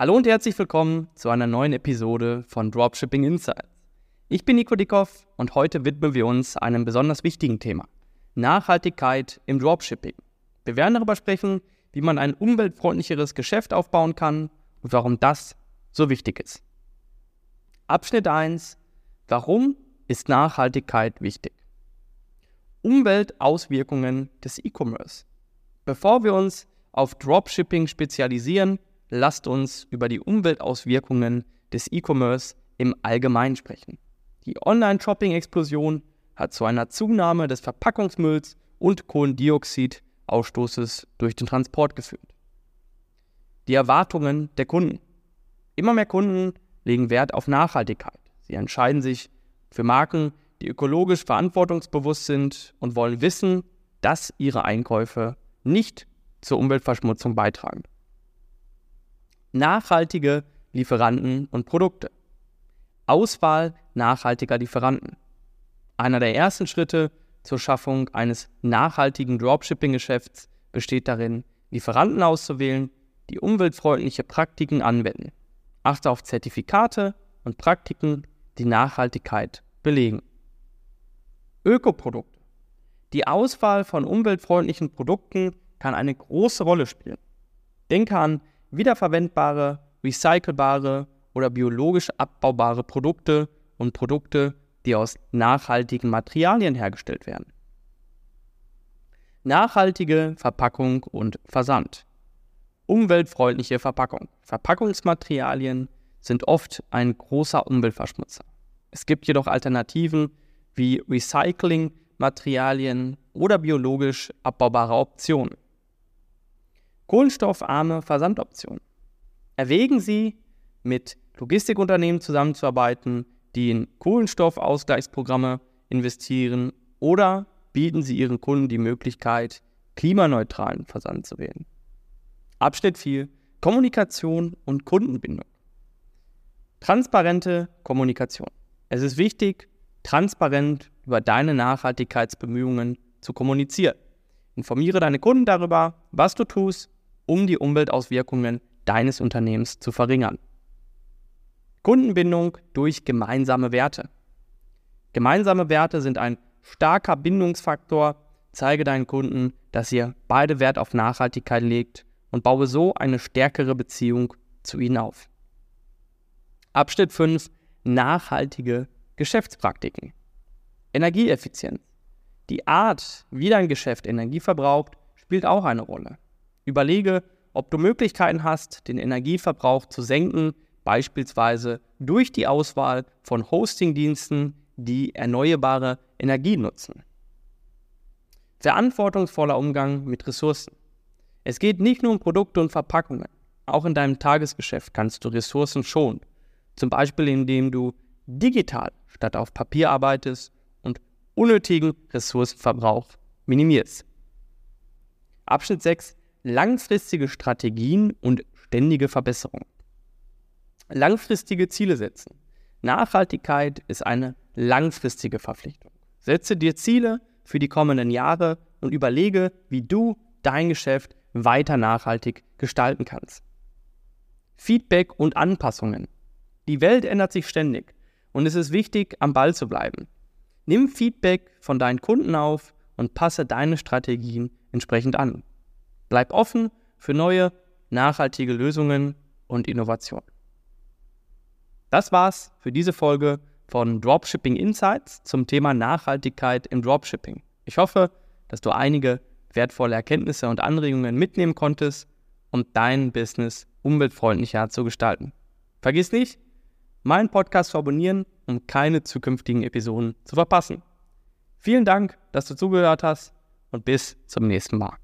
Hallo und herzlich willkommen zu einer neuen Episode von Dropshipping Insights. Ich bin Nico Dickhoff und heute widmen wir uns einem besonders wichtigen Thema: Nachhaltigkeit im Dropshipping. Wir werden darüber sprechen, wie man ein umweltfreundlicheres Geschäft aufbauen kann und warum das so wichtig ist. Abschnitt 1: Warum ist Nachhaltigkeit wichtig? Umweltauswirkungen des E-Commerce. Bevor wir uns auf Dropshipping spezialisieren, lasst uns über die Umweltauswirkungen des E-Commerce im Allgemeinen sprechen. Die Online-Shopping-Explosion hat zu einer Zunahme des Verpackungsmülls und Kohlendioxidausstoßes durch den Transport geführt. Die Erwartungen der Kunden. Immer mehr Kunden legen Wert auf Nachhaltigkeit. Sie entscheiden sich für Marken, die ökologisch verantwortungsbewusst sind und wollen wissen, dass ihre Einkäufe nicht zur Umweltverschmutzung beitragen nachhaltige Lieferanten und Produkte. Auswahl nachhaltiger Lieferanten. Einer der ersten Schritte zur Schaffung eines nachhaltigen Dropshipping-Geschäfts besteht darin, Lieferanten auszuwählen, die umweltfreundliche Praktiken anwenden. Achte auf Zertifikate und Praktiken, die Nachhaltigkeit belegen. Ökoprodukte. Die Auswahl von umweltfreundlichen Produkten kann eine große Rolle spielen. Denke an wiederverwendbare, recycelbare oder biologisch abbaubare Produkte und Produkte, die aus nachhaltigen Materialien hergestellt werden. Nachhaltige Verpackung und Versand. Umweltfreundliche Verpackung. Verpackungsmaterialien sind oft ein großer Umweltverschmutzer. Es gibt jedoch Alternativen wie Recyclingmaterialien oder biologisch abbaubare Optionen. Kohlenstoffarme Versandoptionen. Erwägen Sie, mit Logistikunternehmen zusammenzuarbeiten, die in Kohlenstoffausgleichsprogramme investieren oder bieten Sie Ihren Kunden die Möglichkeit, klimaneutralen Versand zu wählen. Abschnitt 4. Kommunikation und Kundenbindung. Transparente Kommunikation. Es ist wichtig, transparent über deine Nachhaltigkeitsbemühungen zu kommunizieren. Informiere deine Kunden darüber, was du tust um die Umweltauswirkungen deines Unternehmens zu verringern. Kundenbindung durch gemeinsame Werte. Gemeinsame Werte sind ein starker Bindungsfaktor. Zeige deinen Kunden, dass ihr beide Wert auf Nachhaltigkeit legt und baue so eine stärkere Beziehung zu ihnen auf. Abschnitt 5. Nachhaltige Geschäftspraktiken. Energieeffizienz. Die Art, wie dein Geschäft Energie verbraucht, spielt auch eine Rolle. Überlege, ob du Möglichkeiten hast, den Energieverbrauch zu senken, beispielsweise durch die Auswahl von Hostingdiensten, die erneuerbare Energie nutzen. Verantwortungsvoller Umgang mit Ressourcen. Es geht nicht nur um Produkte und Verpackungen. Auch in deinem Tagesgeschäft kannst du Ressourcen schonen. Zum Beispiel indem du digital statt auf Papier arbeitest und unnötigen Ressourcenverbrauch minimierst. Abschnitt 6 langfristige Strategien und ständige Verbesserung. Langfristige Ziele setzen. Nachhaltigkeit ist eine langfristige Verpflichtung. Setze dir Ziele für die kommenden Jahre und überlege, wie du dein Geschäft weiter nachhaltig gestalten kannst. Feedback und Anpassungen. Die Welt ändert sich ständig und es ist wichtig, am Ball zu bleiben. Nimm Feedback von deinen Kunden auf und passe deine Strategien entsprechend an. Bleib offen für neue, nachhaltige Lösungen und Innovationen. Das war's für diese Folge von Dropshipping Insights zum Thema Nachhaltigkeit im Dropshipping. Ich hoffe, dass du einige wertvolle Erkenntnisse und Anregungen mitnehmen konntest, um dein Business umweltfreundlicher zu gestalten. Vergiss nicht, meinen Podcast zu abonnieren, um keine zukünftigen Episoden zu verpassen. Vielen Dank, dass du zugehört hast und bis zum nächsten Mal.